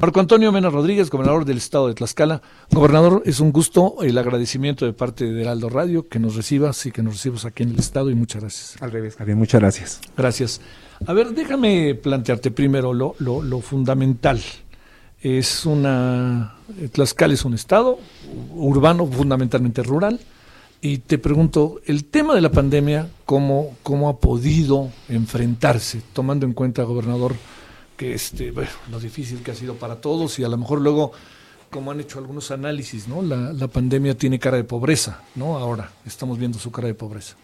Marco Antonio Mena Rodríguez, gobernador del estado de Tlaxcala. Gobernador, es un gusto el agradecimiento de parte de Heraldo Radio que nos recibas y que nos recibas aquí en el estado y muchas gracias. Al revés, Javier, muchas gracias. Gracias. A ver, déjame plantearte primero lo, lo, lo fundamental. Es una. Tlaxcala es un estado urbano, fundamentalmente rural. Y te pregunto, el tema de la pandemia, ¿cómo, cómo ha podido enfrentarse, tomando en cuenta, gobernador, que este, bueno, lo difícil que ha sido para todos y a lo mejor luego, como han hecho algunos análisis, ¿no? La, la pandemia tiene cara de pobreza, ¿no? Ahora estamos viendo su cara de pobreza.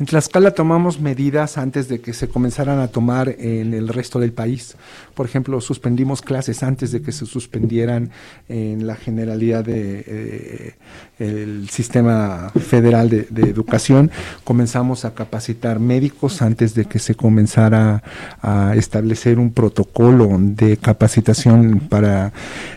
En Tlaxcala tomamos medidas antes de que se comenzaran a tomar en el resto del país. Por ejemplo, suspendimos clases antes de que se suspendieran en la generalidad de eh, sistema federal de, de, educación. Comenzamos a capacitar médicos antes de que se comenzara a establecer un protocolo de capacitación para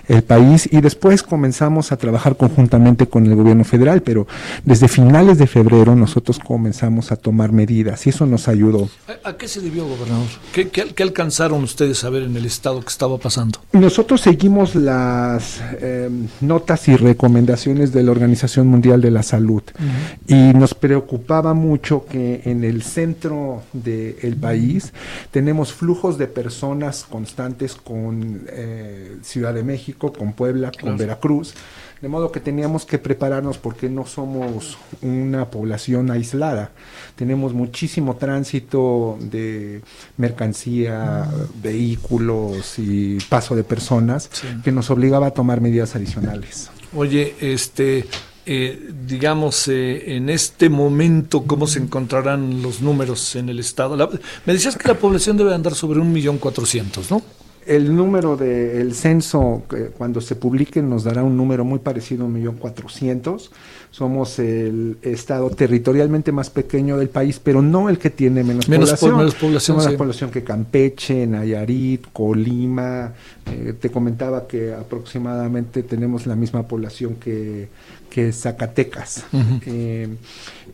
el país y después comenzamos a trabajar conjuntamente con el gobierno federal, pero desde finales de febrero nosotros comenzamos a tomar medidas y eso nos ayudó. ¿A, a qué se debió, gobernador? ¿Qué, ¿Qué, qué, alcanzaron ustedes a ver en el estado que estaba pasando? Nosotros seguimos las eh, notas y recomendaciones de la Organización Mundial de la Salud uh -huh. y nos preocupaba mucho que en el centro del de país tenemos flujos de personas constantes con eh, Ciudad de México, con Puebla, con claro. Veracruz. De modo que teníamos que prepararnos porque no somos una población aislada. Tenemos muchísimo tránsito de mercancía, vehículos y paso de personas sí. que nos obligaba a tomar medidas adicionales. Oye, este, eh, digamos, eh, en este momento, ¿cómo se encontrarán los números en el Estado? La, me decías que la población debe andar sobre un millón cuatrocientos, ¿no? El número del de, censo, eh, cuando se publique, nos dará un número muy parecido a un millón cuatrocientos. Somos el estado territorialmente más pequeño del país, pero no el que tiene menos, menos población. Po menos población, Somos sí. la población que Campeche, Nayarit, Colima. Eh, te comentaba que aproximadamente tenemos la misma población que, que Zacatecas. Uh -huh. eh,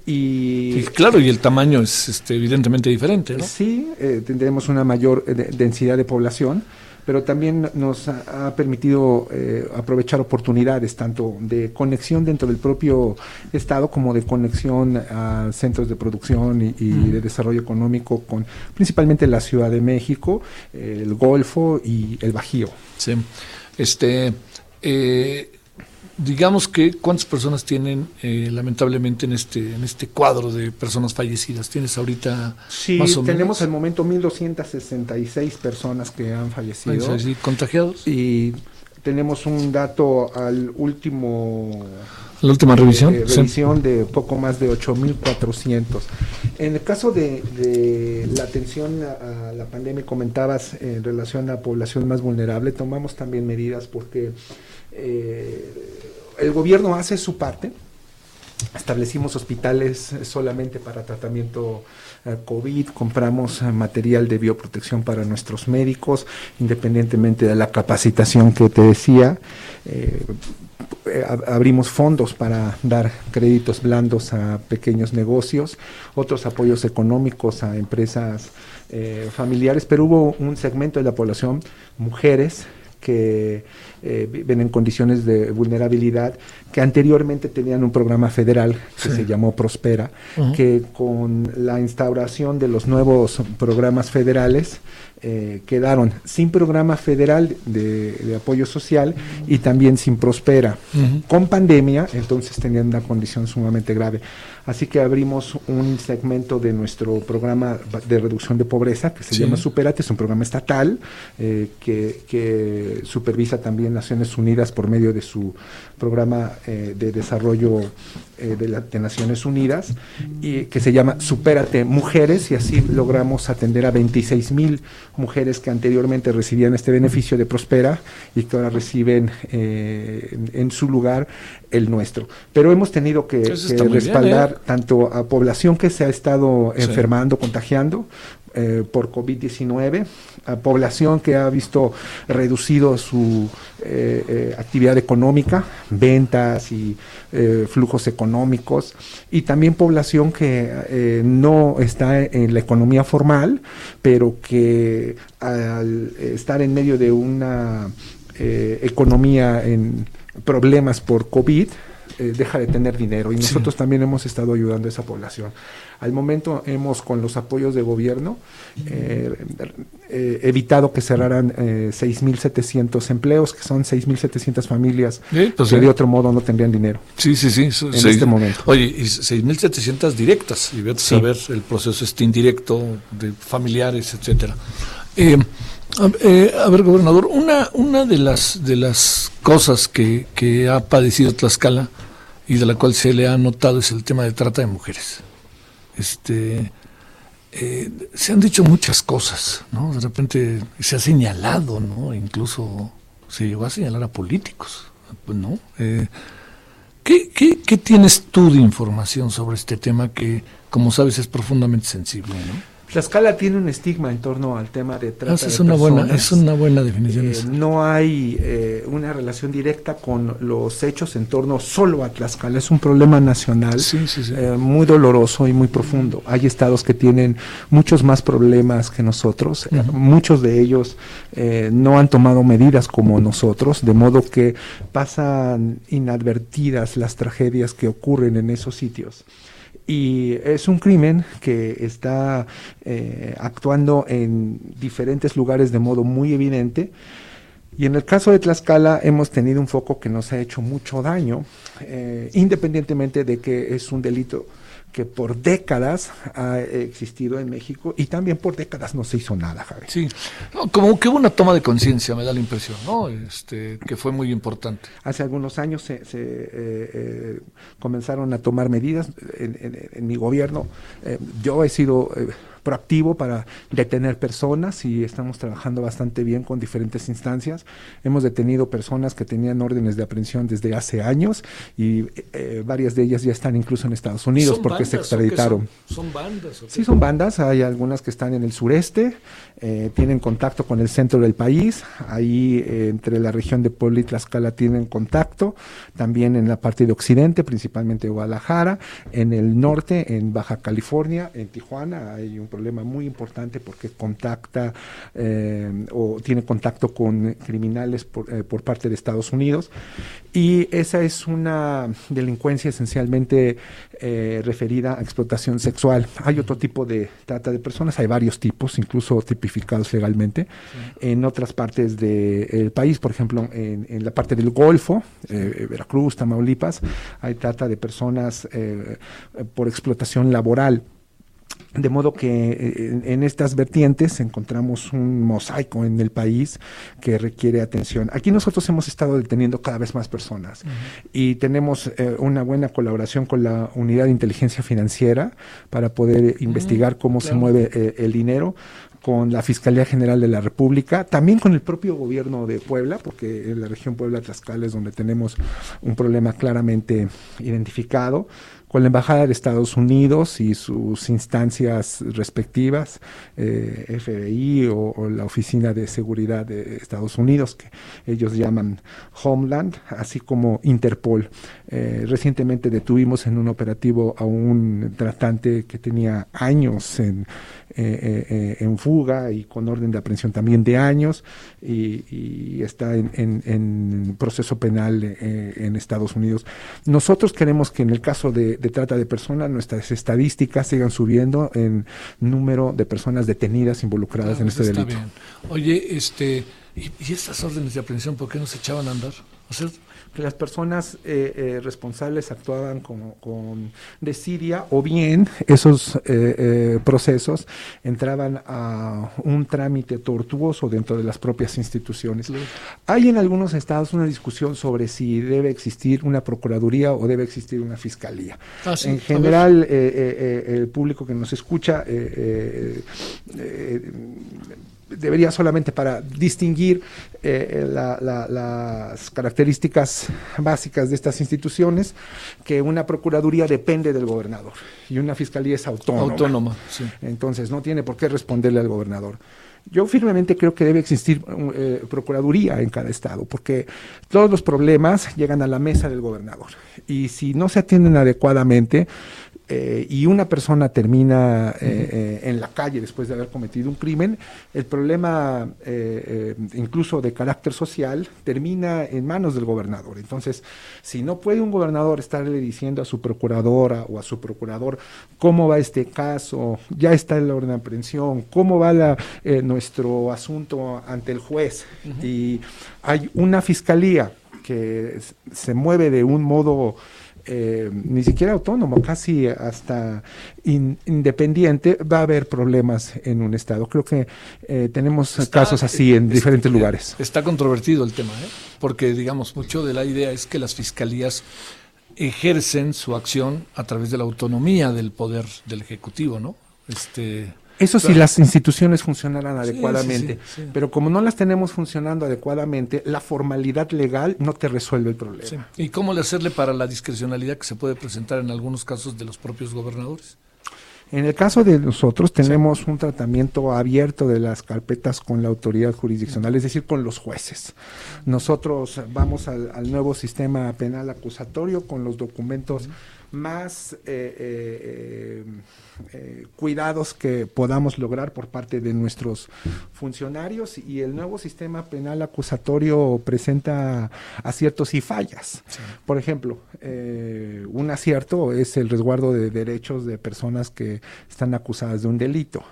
y, y, claro, y el tamaño es este, evidentemente diferente, ¿no? Sí, eh, tendremos una mayor de, densidad de población pero también nos ha, ha permitido eh, aprovechar oportunidades tanto de conexión dentro del propio Estado como de conexión a centros de producción y, y mm. de desarrollo económico con principalmente la Ciudad de México, eh, el Golfo y el Bajío. Sí, este... Eh, digamos que cuántas personas tienen eh, lamentablemente en este en este cuadro de personas fallecidas tienes ahorita sí más o tenemos al momento 1266 personas que han fallecido. ¿Y contagiados y tenemos un dato al último la última revisión eh, revisión sí. de poco más de 8.400 en el caso de, de la atención a, a, la pandemia comentabas en relación a la población más vulnerable tomamos también medidas porque eh, el gobierno hace su parte. Establecimos hospitales solamente para tratamiento eh, COVID, compramos eh, material de bioprotección para nuestros médicos, independientemente de la capacitación que te decía. Eh, abrimos fondos para dar créditos blandos a pequeños negocios, otros apoyos económicos a empresas eh, familiares, pero hubo un segmento de la población, mujeres, que eh, viven en condiciones de vulnerabilidad, que anteriormente tenían un programa federal que sí. se llamó Prospera, uh -huh. que con la instauración de los nuevos programas federales eh, quedaron sin programa federal de, de, apoyo social y también sin Prospera. Uh -huh. Con pandemia, entonces tenían una condición sumamente grave. Así que abrimos un segmento de nuestro programa de reducción de pobreza que se sí. llama Superate, es un programa estatal eh, que, que que supervisa también Naciones Unidas por medio de su programa de desarrollo de, la, de, Naciones Unidas, y que se llama Supérate Mujeres, y así logramos atender a 26 mil mujeres que anteriormente recibían este beneficio de Prospera y que ahora reciben en, en, su lugar el nuestro. Pero hemos tenido que, respaldar tanto a población que se ha estado enfermando, contagiando, eh, por COVID-19, a población que ha visto reducido su eh, eh, actividad económica, ventas y flujos económicos, y también población que no está en la economía formal, pero que al estar en medio de una economía en problemas por COVID, deja de tener dinero y nosotros también hemos estado ayudando a esa población. Al momento hemos, con los apoyos de gobierno, eh, eh, evitado que cerraran eh, 6.700 empleos, que son 6.700 familias pues que de otro modo no tendrían dinero. Sí, sí, sí. En este momento. Oye, y 6.700 directas, y vete a saber el proceso este indirecto de familiares, etcétera. Eh, a, ver, gobernador, una, una de las de las cosas que, que ha padecido Tlaxcala y de la cual se le ha notado es el tema de trata de mujeres. Este, eh, se han dicho muchas cosas, ¿no? De repente se ha señalado, ¿no? Incluso se llegó a señalar a políticos, ¿no? Eh, ¿qué, qué, qué tienes tú de información sobre este tema que, como sabes, es profundamente sensible, ¿no? Tlaxcala tiene un estigma en torno al tema de trata es de una personas. Buena, es una buena definición. Eh, no hay eh, una relación directa con los hechos en torno solo a Tlaxcala. Es un problema nacional sí, sí, sí. Eh, muy doloroso y muy profundo. Hay estados que tienen muchos más problemas que nosotros. Ujú. muchos de ellos eh, no han tomado medidas como nosotros, de modo que pasan inadvertidas las tragedias que ocurren en esos sitios y es un crimen que está eh, actuando en diferentes lugares de modo muy evidente. Y en el caso de Tlaxcala hemos tenido un foco que nos ha hecho mucho daño, eh, independientemente de que es un delito que por décadas ha existido en México y también por décadas no se hizo nada, Javi. Sí, no, como que hubo una toma de conciencia, me da la impresión, ¿no? Este, que fue muy importante. Hace algunos años se, se eh, eh, comenzaron a tomar medidas en, en, en mi gobierno. Eh, yo he sido eh, proactivo para detener personas y estamos trabajando bastante bien con diferentes instancias. Hemos detenido personas que tenían órdenes de aprehensión desde hace años y eh, varias de ellas ya están incluso en Estados Unidos ¿Son porque bandas, se extraditaron. ¿Son, son bandas? Sí, son bandas, hay algunas que están en el sureste, eh, tienen contacto con el centro del país, ahí eh, entre la región de Puebla y Tlaxcala tienen contacto, también en la parte de occidente, principalmente Guadalajara, en el norte, en Baja California, en Tijuana, hay un problema muy importante porque contacta eh, o tiene contacto con criminales por, eh, por, parte de Estados Unidos y esa es una delincuencia esencialmente eh, referida a explotación sexual. Hay otro tipo de trata de personas, hay varios tipos, incluso tipificados legalmente, sí. en otras partes del de país, por ejemplo, en, en, la parte del Golfo, Veracruz, Tamaulipas, hay trata de personas por explotación laboral. De modo que en, en, estas vertientes encontramos un mosaico en el país que requiere atención. Aquí nosotros hemos estado deteniendo cada vez más personas uh -huh. y tenemos eh, una buena colaboración con la unidad de inteligencia financiera para poder uh -huh. investigar cómo claro. se mueve eh, el dinero con la Fiscalía General de la República, también con el propio gobierno de Puebla, porque en la región Puebla-Tlaxcala es donde tenemos un problema claramente identificado con la Embajada de Estados Unidos y sus instancias respectivas, eh, FBI o, la Oficina de Seguridad de Estados Unidos, que ellos llaman Homeland, así como Interpol. Eh, recientemente detuvimos en un operativo a un tratante que tenía años en, eh, en fuga y con orden de aprehensión también de años y, está en, en, proceso penal en Estados Unidos. Nosotros queremos que en el caso de, de, trata de personas nuestras estadísticas sigan subiendo en número de personas detenidas involucradas claro, en este está delito. Bien. Oye, este, ¿y, ¿y, estas órdenes de aprehensión por qué no se echaban a andar? O sea, que las personas eh, eh, responsables actuaban con, con, desidia o bien esos eh, procesos entraban a un trámite tortuoso dentro de las propias instituciones. Hay en algunos estados una discusión sobre si debe existir una procuraduría o debe existir una fiscalía. Ah, en general, el público que nos escucha debería solamente para distinguir eh, las características básicas de estas instituciones, que una procuraduría depende del gobernador y una fiscalía es autónoma. Autónoma, Entonces no tiene por qué responderle al gobernador. Yo firmemente creo que debe existir eh, procuraduría en cada estado, porque todos los problemas llegan a la mesa del gobernador. Y si no se atienden adecuadamente, eh, y una persona termina eh, eh, en la calle después de haber cometido un crimen, el problema incluso de carácter social termina en manos del gobernador. Entonces, si no puede un gobernador estarle diciendo a su procuradora o a su procurador cómo va este caso, ya está en la orden de aprehensión, cómo va la, nuestro asunto ante el juez, y hay una fiscalía que se mueve de un modo eh, ni siquiera autónomo, casi hasta independiente, va a haber problemas en un Estado. Creo que eh, tenemos casos así en diferentes lugares. Está controvertido el tema, ¿eh? porque digamos, mucho de la idea es que las fiscalías ejercen su acción a través de la autonomía del poder del Ejecutivo, ¿no? Este, eso sí, las instituciones funcionaran adecuadamente, pero como no las tenemos funcionando adecuadamente, la formalidad legal no te resuelve el problema. ¿Y cómo le hacerle para la discrecionalidad que se puede presentar en algunos casos de los propios gobernadores? En el caso de nosotros tenemos un tratamiento abierto de las carpetas con la autoridad jurisdiccional, es decir, con los jueces. Nosotros vamos al, nuevo sistema penal acusatorio con los documentos más eh, eh, eh, cuidados que podamos lograr por parte de nuestros funcionarios y el nuevo sistema penal acusatorio presenta aciertos y fallas. Por ejemplo, un acierto es el resguardo de derechos de personas que están acusadas de un delito.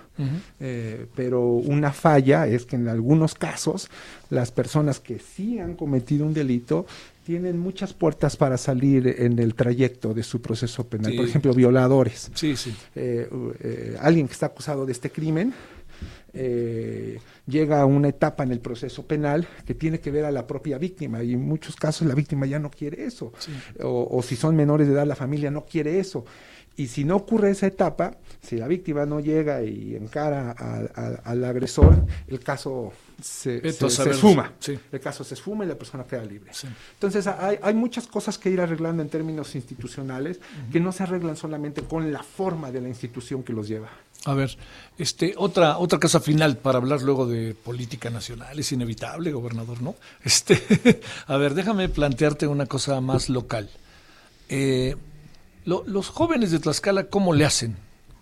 pero una falla es que en algunos casos las personas que sí han cometido un delito tienen muchas puertas para salir en el trayecto de su proceso penal. Por ejemplo, violadores. Sí, sí. Eh, eh, alguien que está acusado de este crimen eh, llega a una etapa en el proceso penal que tiene que ver a la propia víctima y en muchos casos la víctima ya no quiere eso. O, si son menores de edad, la familia no quiere eso. Y si no ocurre esa etapa, si la víctima no llega y encara al agresor, el caso se, se, esfuma. El caso se esfuma y la persona queda libre. Entonces hay, hay, muchas cosas que ir arreglando en términos institucionales que no se arreglan solamente con la forma de la institución que los lleva. A ver, este, otra, otra cosa final para hablar luego de política nacional, es inevitable, gobernador, ¿no? Este, a ver, déjame plantearte una cosa más local. Eh, los jóvenes de Tlaxcala, ¿cómo le hacen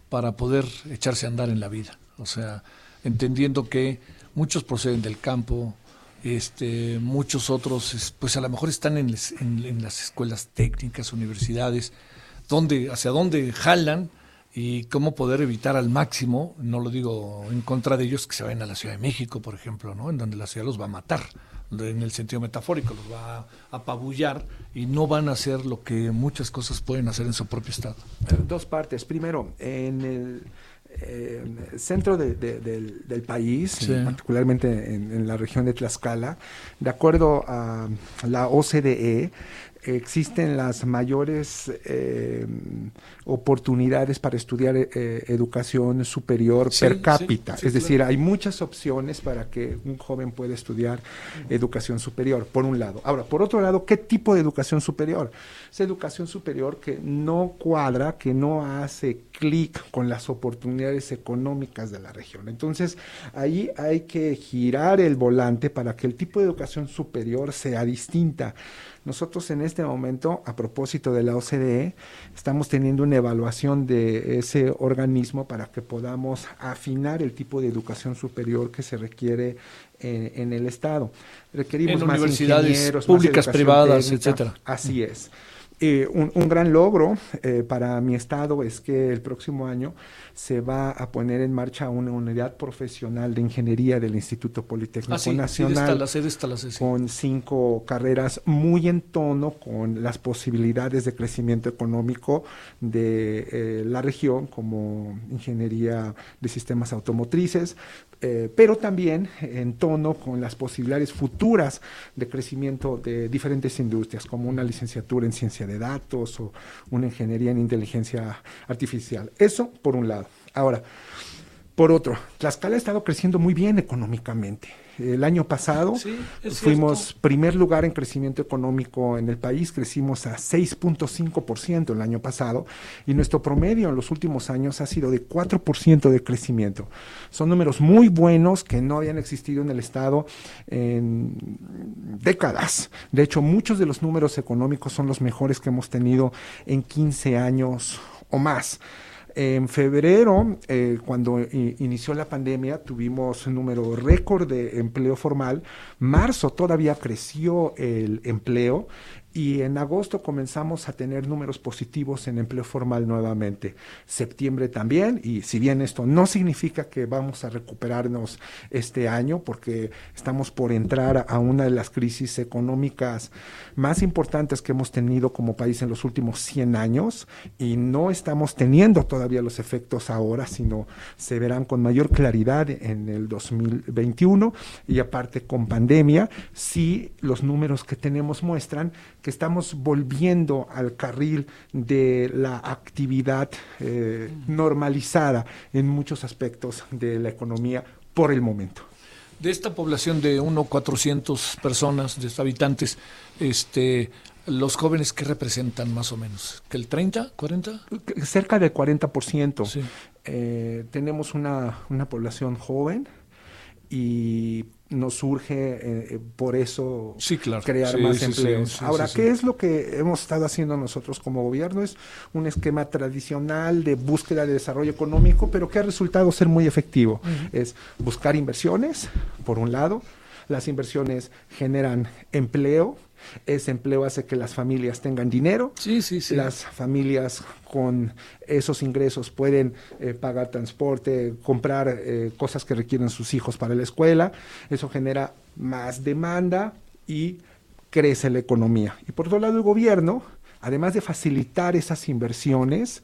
para poder echarse a andar en la vida? O sea, entendiendo que muchos proceden del campo, este, muchos otros, pues a lo mejor están en, las escuelas técnicas, universidades, donde, hacia dónde jalan y cómo poder evitar al máximo, no lo digo en contra de ellos, que se vayan a la Ciudad de México, por ejemplo, ¿no? en donde la ciudad los va a matar, en el sentido metafórico, los va a apabullar y no van a hacer lo que muchas cosas pueden hacer en su propio estado. Dos partes. Primero, en el eh, centro del, país, particularmente en, la región de Tlaxcala, de acuerdo a la OCDE, existen las mayores eh, oportunidades para estudiar eh, educación superior per cápita. es decir, hay muchas opciones para que un joven pueda estudiar educación superior, por un lado. Ahora, por otro lado, ¿qué tipo de educación superior? Es educación superior que no cuadra, que no hace clic con las oportunidades económicas de la región. Entonces, ahí hay que girar el volante para que el tipo de educación superior sea distinta. Nosotros en este momento, a propósito de la OCDE, estamos teniendo una evaluación de ese organismo para que podamos afinar el tipo de educación superior que se requiere en, el Estado. Requerimos más universidades públicas, privadas, etcétera. Así es. Eh, un, un, gran logro eh, para mi estado es que el próximo año se va a poner en marcha una unidad profesional de ingeniería del Instituto Politécnico ah, sí, Nacional la sede, sí. con cinco carreras muy en tono con las posibilidades de crecimiento económico de eh, la región como ingeniería de sistemas automotrices, eh, pero también en tono con las posibilidades futuras de crecimiento de diferentes industrias, como una licenciatura en ciencia de datos o una ingeniería en inteligencia artificial. Eso por un lado. Ahora, por otro, Tlaxcala ha estado creciendo muy bien económicamente. El año pasado sí, fuimos cierto. primer lugar en crecimiento económico en el país, crecimos a 6.5% el año pasado y nuestro promedio en los últimos años ha sido de 4% de crecimiento. Son números muy buenos que no habían existido en el Estado en décadas. De hecho, muchos de los números económicos son los mejores que hemos tenido en 15 años o más. En febrero, eh, cuando inició la pandemia, tuvimos un número récord de empleo formal. Marzo todavía creció el empleo y en agosto comenzamos a tener números positivos en empleo formal nuevamente. Septiembre también, y si bien esto no significa que vamos a recuperarnos este año, porque estamos por entrar a una de las crisis económicas más importantes que hemos tenido como país en los últimos 100 años, y no estamos teniendo todavía los efectos ahora, sino se verán con mayor claridad en el 2021, y aparte con pandemia, sí los números que tenemos muestran que estamos volviendo al carril de la actividad eh, normalizada en muchos aspectos de la economía por el momento. De esta población de 1.400 personas, de habitantes, este, los jóvenes que representan más o menos, que el 30, 40? Cerca del 40%. Sí. Eh, tenemos una, una población joven y nos surge eh, por eso sí, claro. crear sí, más sí, empleos. Ahora, ¿qué es lo que hemos estado haciendo nosotros como gobierno? Es un esquema tradicional de búsqueda de desarrollo económico, pero que ha resultado ser muy efectivo. Uh -huh. Es buscar inversiones, por un lado, las inversiones generan empleo, ese empleo hace que las familias tengan dinero, sí, sí, sí. las familias con esos ingresos pueden eh, pagar transporte, comprar eh, cosas que requieren sus hijos para la escuela, eso genera más demanda y crece la economía. Y por otro lado, el gobierno, además de facilitar esas inversiones,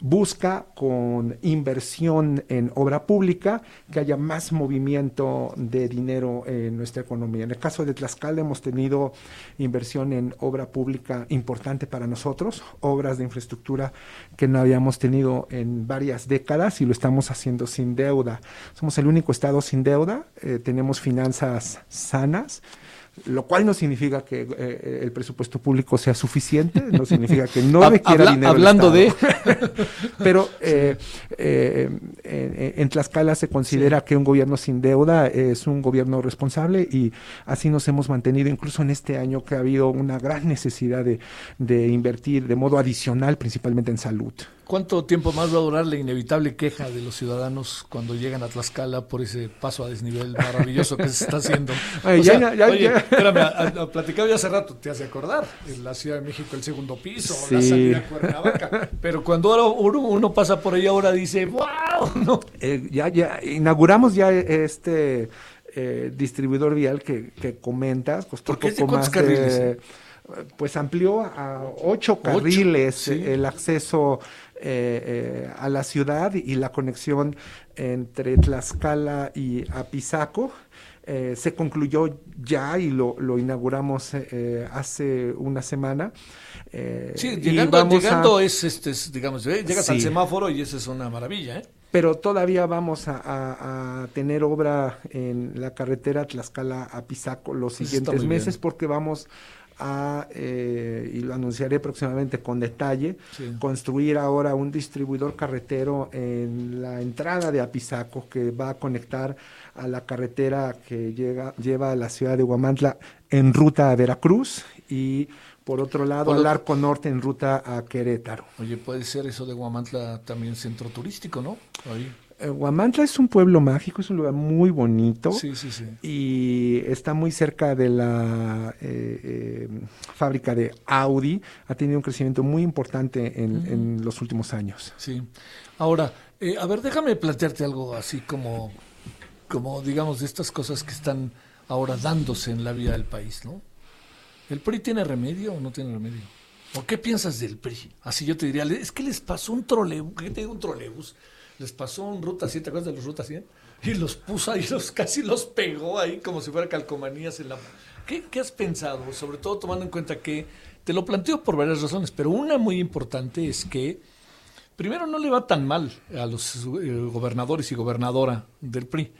busca con inversión en obra pública que haya más movimiento de dinero en nuestra economía. En el caso de Tlaxcala hemos tenido inversión en obra pública importante para nosotros, obras de infraestructura que no habíamos tenido en varias décadas y lo estamos haciendo sin deuda. Somos el único estado sin deuda, eh, tenemos finanzas sanas lo cual no significa que eh, el presupuesto público sea suficiente, no significa que no requiera Habla, dinero. Hablando de. Pero eh, eh, en, en, Tlaxcala se considera sí. que un gobierno sin deuda es un gobierno responsable y así nos hemos mantenido, incluso en este año que ha habido una gran necesidad de, de invertir de modo adicional, principalmente en salud. ¿Cuánto tiempo más va a durar la inevitable queja de los ciudadanos cuando llegan a Tlaxcala por ese paso a desnivel maravilloso que se está haciendo? Ay, o ya, sea, ya, oye, ya. espérame, a, a, platicaba ya hace rato, te hace acordar, en la Ciudad de México el segundo piso, Sí. la salida a Cuernavaca, pero cuando ahora uno, uno pasa por ahí ahora dice, wow, ¿no? Eh, ya, ya, inauguramos ya este eh, distribuidor vial que, que comentas, costó ¿Por qué poco más carriles, de- eh? pues amplió a ocho carriles sí. eh, el acceso eh, eh, a la ciudad y la conexión entre Tlaxcala y Apizaco. Eh, se concluyó ya y lo, lo inauguramos eh, eh, hace una semana. Eh, Sí, y llegando, a- llegando es, este, es, digamos, llegas al semáforo y eso es una maravilla, ¿eh? pero todavía vamos a, a- a tener obra en la carretera Tlaxcala a Pisaco los siguientes meses bien. porque vamos a, eh, y lo anunciaré próximamente con detalle, Sí. construir ahora un distribuidor carretero en la entrada de Apizaco que va a conectar a la carretera que llega, lleva a la ciudad de Huamantla en ruta a Veracruz y por otro lado Por al arco norte en ruta a Querétaro. Oye, puede ser eso de Guamantla también centro turístico, ¿no? Ahí. Eh, Huamantla es un pueblo mágico, es un lugar muy bonito. Sí, sí, sí. Y está muy cerca de la eh, eh, fábrica de Audi. Ha tenido un crecimiento muy importante en, en los últimos años. Sí. Ahora, eh, a ver, déjame plantearte algo así como, como, digamos, de estas cosas que están ahora dándose en la vida del país, ¿no? ¿El PRI tiene remedio o no tiene remedio? ¿O qué piensas del PRI? Así yo te diría, es que les pasó un trolebús, ¿qué te digo un trolebús? Les pasó un Ruta 100, ¿te acuerdas de los Ruta 100? Y los puso ahí, los, casi los pegó ahí como si fuera calcomanías en la... ¿Qué, ¿Qué has pensado? Sobre todo tomando en cuenta que, te lo planteo por varias razones, pero una muy importante es que primero no le va tan mal a los eh, gobernadores y gobernadora del PRI.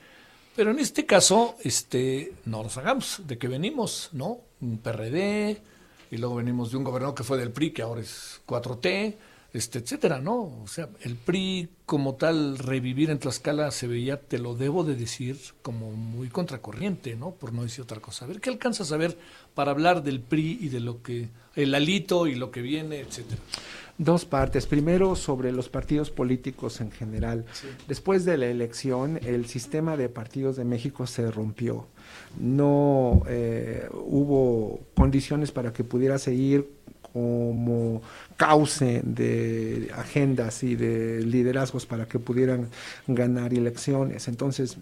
Pero en este caso, este, no nos hagamos de que venimos, ¿no? Un PRD, y luego venimos de un gobernador que fue del PRI, que ahora es 4T, este, etcétera, ¿no? O sea, el PRI como tal, revivir en Tlaxcala se veía, te lo debo de decir, como muy contracorriente, ¿no? Por no decir otra cosa. A ver, ¿qué alcanzas a ver para hablar del PRI y de lo que, el alito y lo que viene, etcétera? Dos partes. Primero, sobre los partidos políticos en general. Sí. Después de la elección, el sistema de partidos de México se rompió. No eh, hubo condiciones para que pudiera seguir como cauce de agendas y de liderazgos para que pudieran ganar elecciones. Entonces,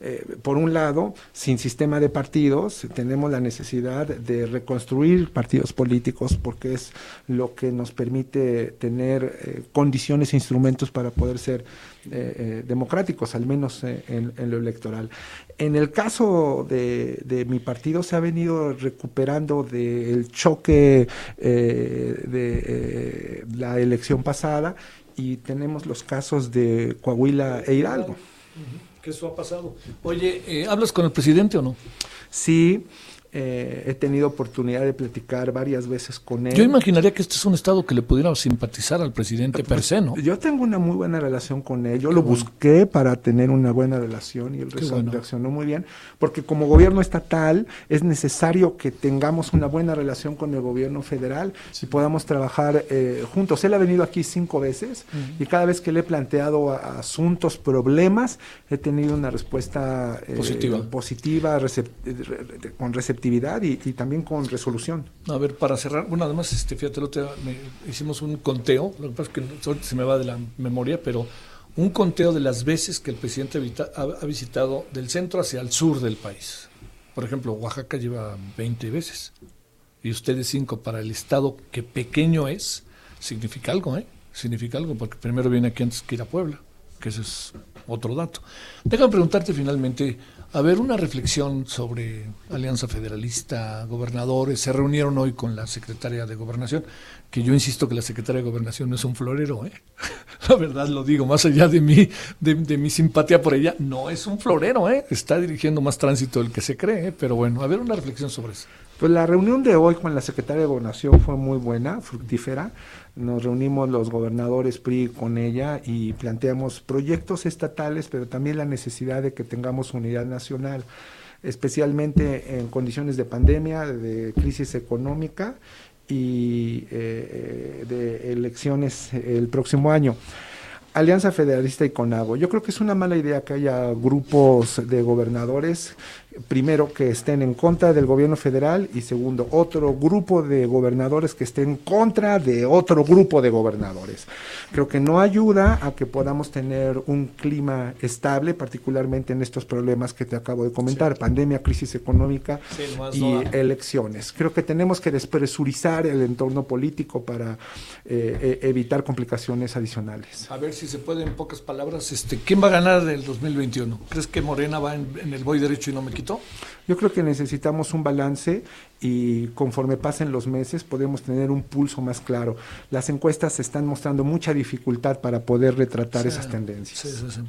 eh, por un lado, sin sistema de partidos, tenemos la necesidad de reconstruir partidos políticos porque es lo que nos permite tener eh, condiciones e instrumentos para poder ser eh, eh, democráticos, al menos eh, en, en, lo electoral. En el caso de, de, mi partido se ha venido recuperando del choque de la elección pasada y tenemos los casos de Coahuila e Hidalgo. Que eso ha pasado. Oye, ¿hablas con el presidente o no? Sí. Eh, he tenido oportunidad de platicar varias veces con él. Yo imaginaría que este es un estado que le pudiera simpatizar al presidente per se, ¿no? Yo tengo una muy buena relación con él. Yo Qué lo bueno. busqué para tener una buena relación y él bueno. reaccionó muy bien, porque como gobierno estatal es necesario que tengamos una buena relación con el gobierno federal y podamos trabajar eh, juntos. Él ha venido aquí cinco veces uh -huh. y cada vez que le he planteado a, asuntos, problemas, he tenido una respuesta eh, positiva, positiva recept con receptividad y, y, también con resolución. A ver, para cerrar, bueno, además, este, fíjate, lo te, me, hicimos un conteo, lo que pasa es que se me va de la memoria, pero un conteo de las veces que el presidente ha, ha visitado del centro hacia el sur del país. Por ejemplo, Oaxaca lleva 20 veces y ustedes 5 para el estado que pequeño es, significa algo, ¿eh? Significa algo, porque primero viene aquí antes que ir a Puebla, que ese es otro dato. Déjame preguntarte finalmente, a ver, una reflexión sobre Alianza Federalista, gobernadores. Se reunieron hoy con la secretaria de Gobernación, que yo insisto que la secretaria de Gobernación no es un florero, ¿eh? La verdad lo digo, más allá de mi, de, de, mi simpatía por ella, no es un florero, ¿eh? Está dirigiendo más tránsito del que se cree, ¿eh? Pero bueno, a ver, una reflexión sobre eso. Pues la reunión de hoy con la secretaria de Gobernación fue muy buena, fructífera. Nos reunimos los gobernadores PRI con ella y planteamos proyectos estatales, pero también la necesidad de que tengamos unidad nacional, especialmente en condiciones de pandemia, de crisis económica y eh, de elecciones el próximo año. Alianza Federalista y CONAGO. Yo creo que es una mala idea que haya grupos de gobernadores, primero, que estén en contra del gobierno federal y segundo, otro grupo de gobernadores que estén en contra de otro grupo de gobernadores. Creo que no ayuda a que podamos tener un clima estable, particularmente en estos problemas que te acabo de comentar, sí. pandemia, crisis económica sí, y elecciones. Creo que tenemos que despresurizar el entorno político para eh, evitar complicaciones adicionales. A ver si se puede en pocas palabras, este, ¿quién va a ganar el 2021? ¿Crees que Morena va en, en el voy derecho y no me Yo creo que necesitamos un balance y conforme pasen los meses podemos tener un pulso más claro. Las encuestas están mostrando mucha dificultad para poder retratar sí, esas tendencias. Sí, sí,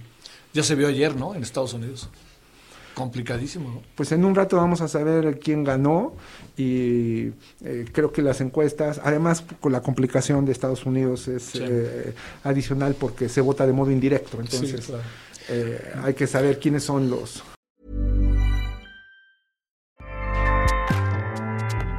ya se vio ayer, ¿no? En Estados Unidos. Complicadísimo, ¿no? Pues en un rato vamos a saber quién ganó y eh, creo que las encuestas, además con la complicación de Estados Unidos es eh, adicional porque se vota de modo indirecto, entonces claro. eh, hay que saber quiénes son los...